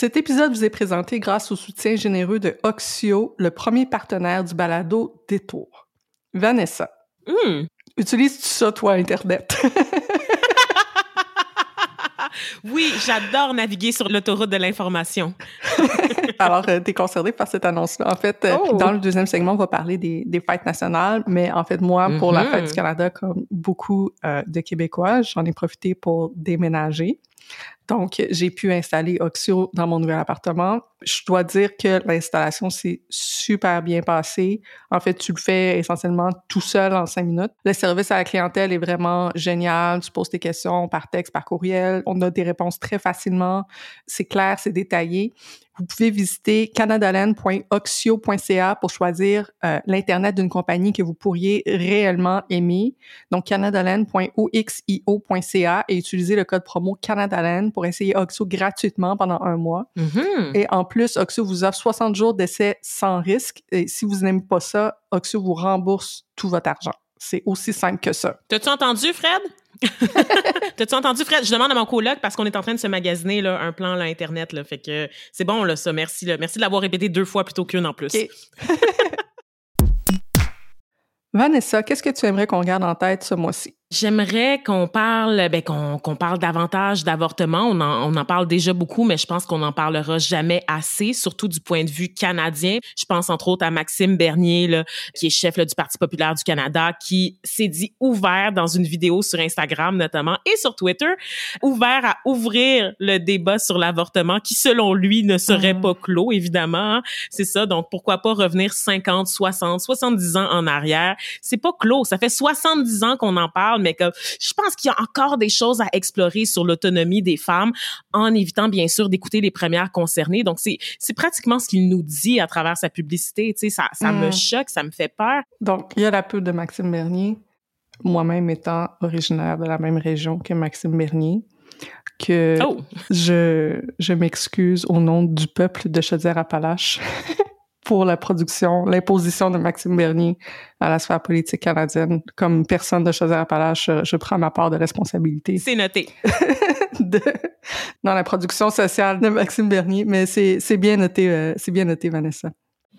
Cet épisode vous est présenté grâce au soutien généreux de Oxio, le premier partenaire du balado Détour. Vanessa.
Mm.
Utilises-tu ça, toi, Internet?
oui, j'adore naviguer sur l'autoroute de l'information.
Alors, euh, tu es concernée par cette annonce-là. En fait, euh,
Oh.
dans le deuxième segment, on va parler des, des fêtes nationales, mais en fait, moi, pour la fête du Canada, comme beaucoup euh, de Québécois, j'en ai profité pour déménager. Donc, j'ai pu installer Oxio dans mon nouvel appartement. Je dois dire que l'installation s'est super bien passée. En fait, tu le fais essentiellement tout seul en cinq minutes. Le service à la clientèle est vraiment génial. Tu poses tes questions par texte, par courriel. On a des réponses très facilement. C'est clair, c'est détaillé. Vous pouvez visiter canadaland.oxio.ca pour choisir euh, l'Internet d'une compagnie que vous pourriez réellement aimer. Donc, canadaland.oxio.ca et utiliser le code promo Canadaland pour essayer Oxio gratuitement pendant un mois.
Mhm.
Et en plus, Oxio vous offre 60 jours d'essai sans risque. Et si vous n'aimez pas ça, Oxio vous rembourse tout votre argent. C'est aussi simple que ça.
T'as-tu entendu, Fred? T'as-tu entendu, Fred? Je demande à mon coloc parce qu'on est en train de se magasiner là, un plan là, Internet. Là, fait que c'est bon, là, ça. Merci. Là. Merci de l'avoir répété deux fois plutôt qu'une en plus.
Vanessa, qu'est-ce que tu aimerais qu'on garde en tête ce mois-ci?
J'aimerais qu'on parle, ben, qu'on qu'on parle davantage d'avortement. On en, on en parle déjà beaucoup, mais je pense qu'on n'en parlera jamais assez, surtout du point de vue canadien. Je pense entre autres à Maxime Bernier, là, qui est chef là, du Parti populaire du Canada, qui s'est dit ouvert dans une vidéo sur Instagram notamment et sur Twitter, ouvert à ouvrir le débat sur l'avortement, qui selon lui ne serait
Mhm.
pas clos, évidemment. hein. C'est ça. Donc pourquoi pas revenir 50, 60, 70 ans en arrière? C'est pas clos. Ça fait 70 ans qu'on en parle, mais que je pense qu'il y a encore des choses à explorer sur l'autonomie des femmes en évitant, bien sûr, d'écouter les premières concernées. Donc, c'est, c'est pratiquement ce qu'il nous dit à travers sa publicité. Tu sais, ça, ça me
Mm.
choque, ça me fait peur.
Donc, il y a la pub de Maxime Bernier, moi-même étant originaire de la même région que Maxime Bernier, que
Oh!
je, je m'excuse au nom du peuple de Chaudière-Appalaches pour la production, l'imposition de Maxime Bernier à la sphère politique canadienne. Comme personne de Chaudière-Appalaches, je, je prends ma part de responsabilité
C'est noté.
de- dans la production sociale de Maxime Bernier, mais c'est c'est bien noté, euh, c'est bien noté, Vanessa.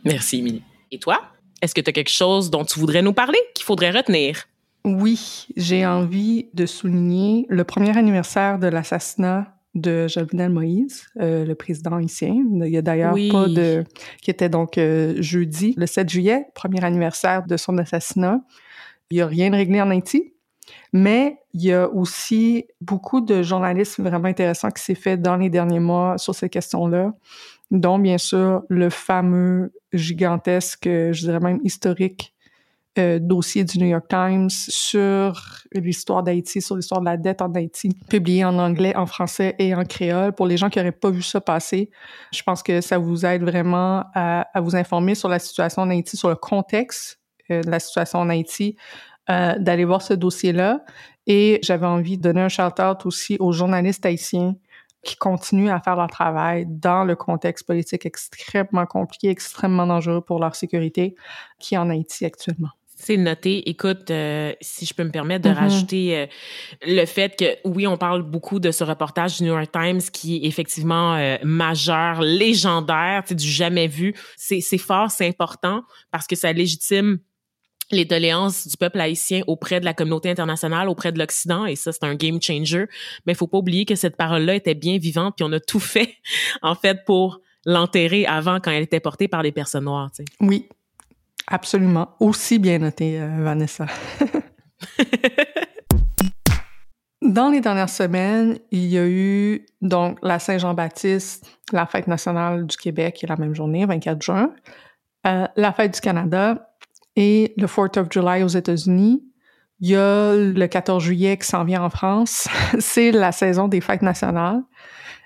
Merci, Émilie. Et toi? Est-ce que tu as quelque chose dont tu voudrais nous parler, qu'il faudrait retenir?
Oui, j'ai envie de souligner le premier anniversaire de l'assassinat de Jovenel Moïse, euh, le président haïtien. Il y a d'ailleurs
Oui.
pas de... qui était donc euh, jeudi, le 7 juillet, premier anniversaire de son assassinat. Il n'y a rien de réglé en Haïti, mais il y a aussi beaucoup de journalisme vraiment intéressant qui s'est fait dans les derniers mois sur ces questions-là, dont bien sûr le fameux gigantesque, je dirais même historique, euh, dossier du New York Times sur l'histoire d'Haïti, sur l'histoire de la dette en Haïti, publié en anglais, en français et en créole. Pour les gens qui n'auraient pas vu ça passer, je pense que ça vous aide vraiment à, vous informer sur la situation en Haïti, sur le contexte euh, de la situation en Haïti, euh, d'aller voir ce dossier-là. Et j'avais envie de donner un shout-out aussi aux journalistes haïtiens qui continuent à faire leur travail dans le contexte politique extrêmement compliqué, extrêmement dangereux pour leur sécurité qui est en Haïti actuellement.
C'est noté. Écoute, euh, si je peux me permettre de
Mhm.
rajouter euh, le fait que, oui, on parle beaucoup de ce reportage du New York Times qui est effectivement euh, majeur, légendaire, du jamais vu. C'est fort, c'est important parce que ça légitime les doléances du peuple haïtien auprès de la communauté internationale, auprès de l'Occident, et ça, c'est un game changer. Mais il faut pas oublier que cette parole-là était bien vivante, puis on a tout fait, en fait, pour l'enterrer avant quand elle était portée par des personnes noires, tu sais.
Oui, absolument. Aussi bien noté, euh, Vanessa. Dans les dernières semaines, il y a eu donc la Saint-Jean-Baptiste, la fête nationale du Québec, qui est la même journée, 24 juin, euh, la fête du Canada et le 4th of July aux États-Unis. Il y a le 14 juillet qui s'en vient en France. C'est la saison des fêtes nationales.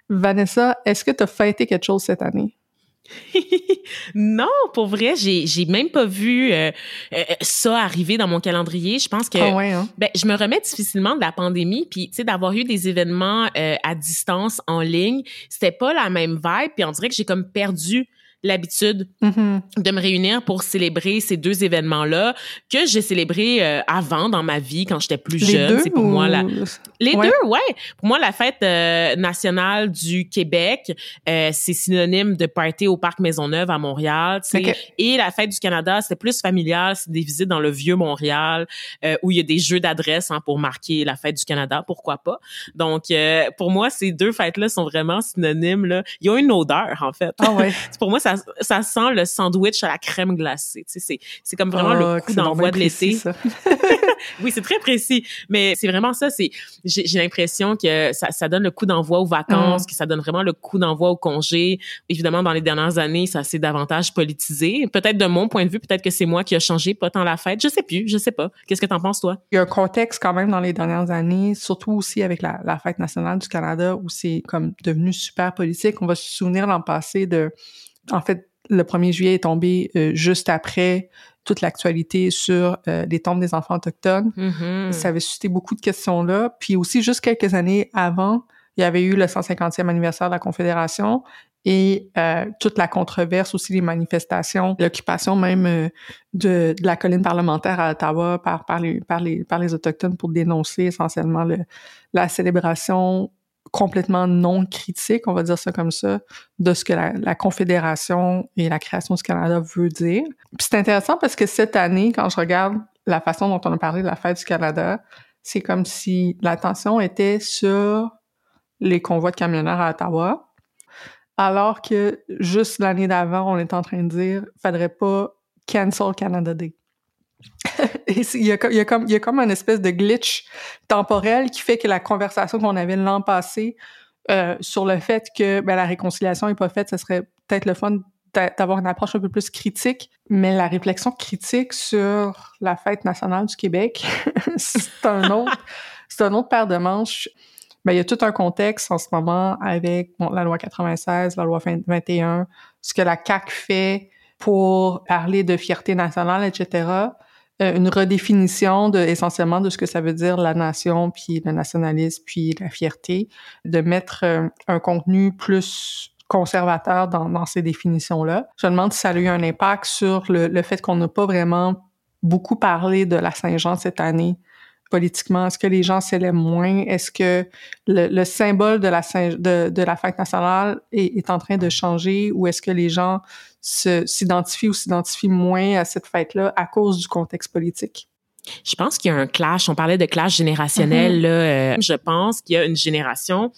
Vanessa, est-ce que tu as fêté quelque chose cette année?
non, pour vrai, j'ai j'ai même pas vu euh, euh, ça arriver dans mon calendrier. Je pense que
Ah ouais, hein?
ben, je me remets difficilement de la pandémie, puis tu sais d'avoir eu des événements euh, à distance en ligne, c'était pas la même vibe, puis on dirait que j'ai comme perdu l'habitude
Mhm.
de me réunir pour célébrer ces deux événements-là que j'ai célébrés euh, avant dans ma vie quand j'étais plus
Les
jeune.
deux
C'est pour
ou-
moi la les
Ouais.
deux, ouais. Pour moi, la fête euh, nationale du Québec, euh, c'est synonyme de party au parc Maisonneuve à Montréal. tu sais.
Ok.
Et la fête du Canada, c'est plus familial, c'est des visites dans le vieux Montréal où il y a des jeux d'adresse hein, pour marquer la fête du Canada, pourquoi pas. Donc, pour moi, ces deux fêtes-là sont vraiment synonymes. Là. Ils ont une odeur, en fait.
Ah ouais.
pour moi, ça, ça sent le sandwich à la crème glacée. Tu sais, c'est, comme vraiment
Ah,
le
que
coup d'envoi de l'été. Oui, c'est très précis, mais c'est vraiment ça. C'est j'ai, j'ai l'impression que ça, ça donne le coup d'envoi aux vacances,
Mm.
que ça donne vraiment le coup d'envoi au congé. Évidemment, dans les dernières années, ça s'est davantage politisé. Peut-être de mon point de vue, peut-être que c'est moi qui a changé, pas tant la fête. Je sais plus, je sais pas. Qu'est-ce que t'en penses toi?
Il y a un contexte quand même dans les dernières années, surtout aussi avec la, la fête nationale du Canada, où c'est comme devenu super politique. On va se souvenir l'an passé de, en fait, le 1er juillet est tombé euh, juste après toute l'actualité sur euh, les tombes des enfants autochtones.
Mm-hmm.
Ça avait suscité beaucoup de questions là. Puis aussi, juste quelques années avant, il y avait eu le 150e anniversaire de la Confédération et euh, toute la controverse aussi, les manifestations, l'occupation même euh, de, de la colline parlementaire à Ottawa par, par, les, par, les, par les Autochtones pour dénoncer essentiellement le, la célébration complètement non critique, on va dire ça comme ça, de ce que la, Confédération et la création du Canada veut dire. C'est intéressant parce que cette année, quand je regarde la façon dont on a parlé de la fête du Canada, c'est comme si l'attention était sur les convois de camionneurs à Ottawa, alors que juste l'année d'avant, on était en train de dire faudrait pas cancel Canada Day. Il y, a, co- il y a comme il y a comme un espèce de glitch temporel qui fait que la conversation qu'on avait l'an passé euh, sur le fait que ben, la réconciliation est pas faite, ce serait peut-être le fun d'a- d'avoir une approche un peu plus critique, mais la réflexion critique sur la fête nationale du Québec, c'est un autre c'est un autre paire de manches. Ben, il y a tout un contexte en ce moment avec bon, la loi 96, la loi 20 21, ce que la CAQ fait pour parler de fierté nationale, etc. Euh, une redéfinition de, essentiellement de ce que ça veut dire la nation, puis le nationalisme, puis la fierté, de mettre euh, un contenu plus conservateur dans, dans ces définitions-là. Je me demande si ça a eu un impact sur le, le fait qu'on n'a pas vraiment beaucoup parlé de la Saint-Jean cette année politiquement? Est-ce que les gens célèbrent moins? Est-ce que le, le symbole de la, Saint- de, de la fête nationale est, est en train de changer ou est-ce que les gens s'identifient ou s'identifient moins à cette fête-là à cause du contexte politique?
Je pense qu'il y a un clash. On parlait de clash générationnel.
Mhm.
là, euh, je pense qu'il y a une génération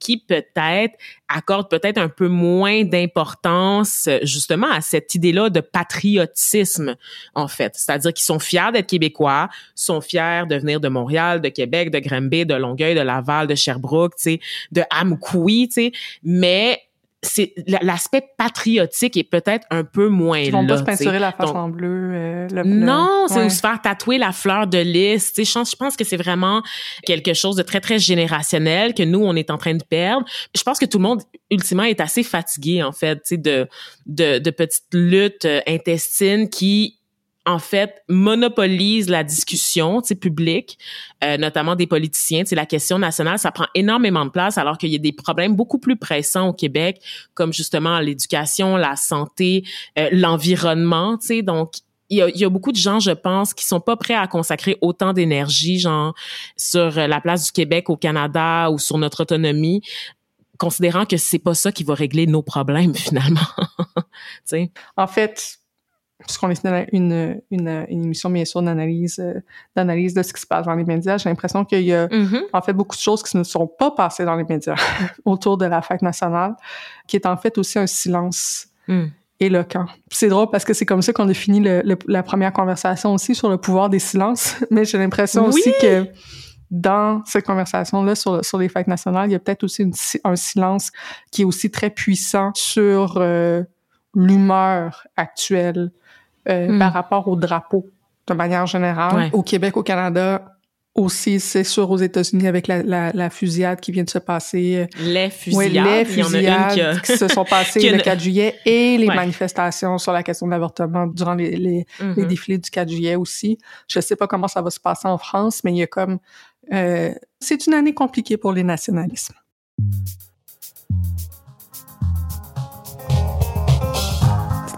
qui peut-être accorde peut-être un peu moins d'importance justement à cette idée-là de patriotisme en fait, c'est-à-dire qu'ils sont fiers d'être québécois, sont fiers de venir de Montréal, de Québec, de Granby, de Longueuil, de Laval, de Sherbrooke, tu sais, de Amkoui, tu sais, mais c'est l'aspect patriotique est peut-être un peu moins Ils
vont
là.
pas se peinturer la face en bleu. Euh, le,
non, c'est se faire tatouer la fleur de lys. Je pense, je pense que c'est vraiment quelque chose de très très générationnel que nous on est en train de perdre. Je pense que tout le monde ultimement est assez fatigué en fait, de de de petites luttes euh, intestines qui en fait, monopolise la discussion publique, euh, notamment des politiciens. La question nationale, ça prend énormément de place alors qu'il y a des problèmes beaucoup plus pressants au Québec, comme justement l'éducation, la santé, euh, l'environnement. Donc, il y, a, il y, a, beaucoup de gens, je pense, qui sont pas prêts à consacrer autant d'énergie, genre sur la place du Québec au Canada ou sur notre autonomie, considérant que c'est pas ça qui va régler nos problèmes finalement.
en fait, puisqu'on est dans une, une, une, émission, bien sûr, d'analyse, euh, d'analyse de ce qui se passe dans les médias, j'ai l'impression qu'il y a, mm-hmm. en fait, beaucoup de choses qui ne sont pas passées dans les médias autour de la fête nationale, qui est en fait aussi un silence mm. éloquent. C'est drôle parce que c'est comme ça qu'on a fini le, la première conversation aussi sur le pouvoir des silences, mais j'ai l'impression aussi que dans cette conversation-là sur, sur les fêtes nationales, il y a peut-être aussi une, un silence qui est aussi très puissant sur euh, l'humeur actuelle euh, hmm. par rapport au drapeau de manière générale. Au Québec, au Canada, aussi, c'est sûr, aux États-Unis, avec la, la, la, fusillade qui vient de se passer.
Les fusillades.
les fusillades qui... se sont passées le 4 juillet et les manifestations sur la question de l'avortement durant les, les, les, mm-hmm. défilés du 4 juillet aussi. Je sais pas comment ça va se passer en France, mais il y a comme... Euh, c'est une année compliquée pour les nationalismes.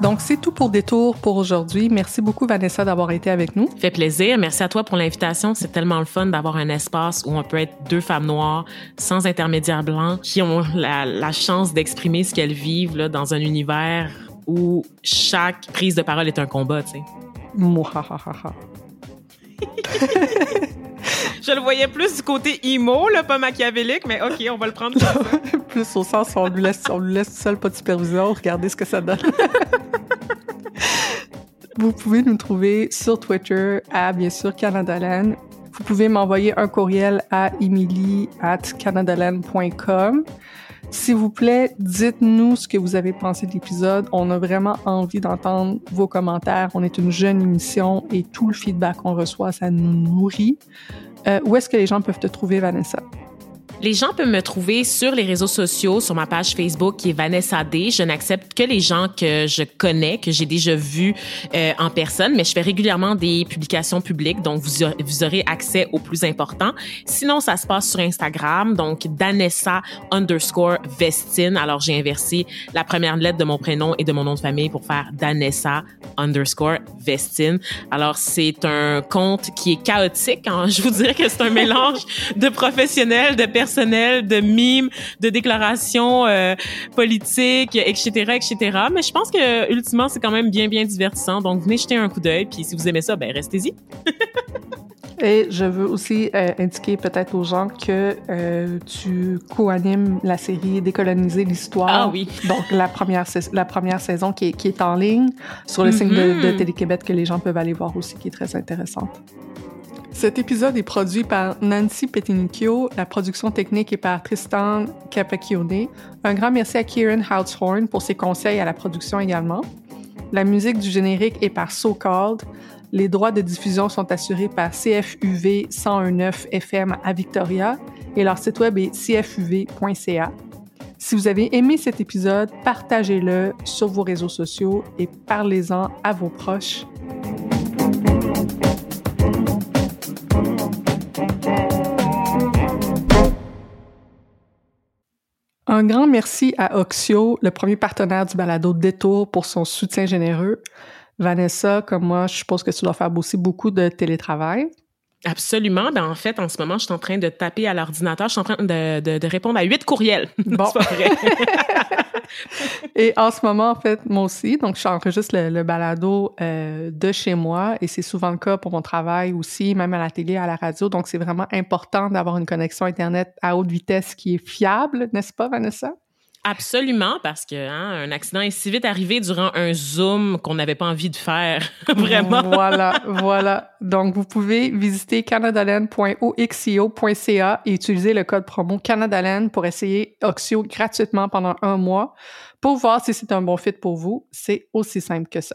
Donc, c'est tout pour Détour pour aujourd'hui. Merci beaucoup, Vanessa, d'avoir été avec nous.
Fait plaisir. Merci à toi pour l'invitation. C'est tellement le fun d'avoir un espace où on peut être deux femmes noires, sans intermédiaire blanc, qui ont la, chance d'exprimer ce qu'elles vivent là, dans un univers où chaque prise de parole est un combat, tu sais. Je le voyais plus du côté emo, là, pas machiavélique, mais OK, on va le prendre
plus au sens on lui laisse, on lui laisse seul, pas de supervision, regardez ce que ça donne. Vous pouvez nous trouver sur Twitter à, bien sûr, Canadaland. Vous pouvez m'envoyer un courriel à emily at. S'il vous plaît, dites-nous ce que vous avez pensé de l'épisode. On a vraiment envie d'entendre vos commentaires. On est une jeune émission et tout le feedback qu'on reçoit, ça nous nourrit. Euh, où est-ce que les gens peuvent te trouver, Vanessa?
Les gens peuvent me trouver sur les réseaux sociaux, sur ma page Facebook qui est Vanessa D. Je n'accepte que les gens que je connais, que j'ai déjà vus euh, en personne, mais je fais régulièrement des publications publiques, donc vous, vous aurez accès au plus important. Sinon, ça se passe sur Instagram, donc Danessa underscore Vestine. Alors, j'ai inversé la première lettre de mon prénom et de mon nom de famille pour faire Danessa underscore Vestine. Alors, c'est un compte qui est chaotique. Hein? Je vous dirais que c'est un mélange de professionnels, de personnes de mimes, de déclarations euh, politiques, etc., etc. Mais je pense que ultimement, c'est quand même bien, bien divertissant. Donc, venez jeter un coup d'œil. Puis si vous aimez ça, ben restez-y.
Et je veux aussi euh, indiquer peut-être aux gens que euh, tu co-animes la série Décoloniser l'histoire.
Ah oui.
Donc la première la première saison qui est, qui est en ligne sur le site de, de mm-hmm. Télé-Québec que les gens peuvent aller voir aussi, qui est très intéressante. Cet épisode est produit par Nancy Petinicchio. La production technique est par Tristan Capacchione. Un grand merci à Kieran Houtshorn pour ses conseils à la production également. La musique du générique est par So Called. Les droits de diffusion sont assurés par CFUV 101.9 FM à Victoria et leur site web est cfuv.ca. Si vous avez aimé cet épisode, partagez-le sur vos réseaux sociaux et parlez-en à vos proches. Un grand merci à Oxio, le premier partenaire du balado Détour, pour son soutien généreux. Vanessa, comme moi, je suppose que tu dois faire aussi beaucoup de télétravail.
Absolument. Ben, en fait, en ce moment, je suis en train de taper à l'ordinateur. Je suis en train de, de, répondre à huit courriels.
Bon.
C'est pas vrai.
et en ce moment, en fait, moi aussi, donc j'enregistre le, le balado euh, de chez moi et c'est souvent le cas pour mon travail aussi, même à la télé, à la radio. Donc, c'est vraiment important d'avoir une connexion Internet à haute vitesse qui est fiable, n'est-ce pas, Vanessa?
Absolument, parce que hein, un accident est si vite arrivé durant un Zoom qu'on n'avait pas envie de faire, vraiment.
Voilà, voilà. Donc, vous pouvez visiter canadaland.oxio.ca et utiliser le code promo Canadaland pour essayer Oxio gratuitement pendant un mois pour voir si c'est un bon fit pour vous. C'est aussi simple que ça.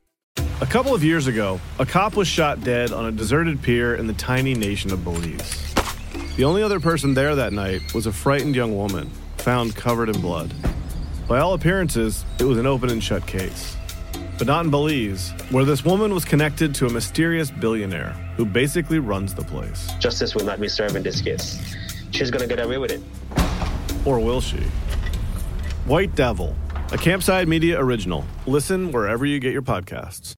A couple of years ago, a cop was shot dead on a deserted pier in the tiny nation of Belize. The only other person there that night was a frightened young woman, found covered in blood. By all appearances, it was an open and shut case. But not in Belize, where this woman was connected to a mysterious billionaire who basically runs the place.
Justice will not be served in this case. She's gonna get away with it.
Or will she? White Devil, a Campside Media original. Listen wherever you get your podcasts.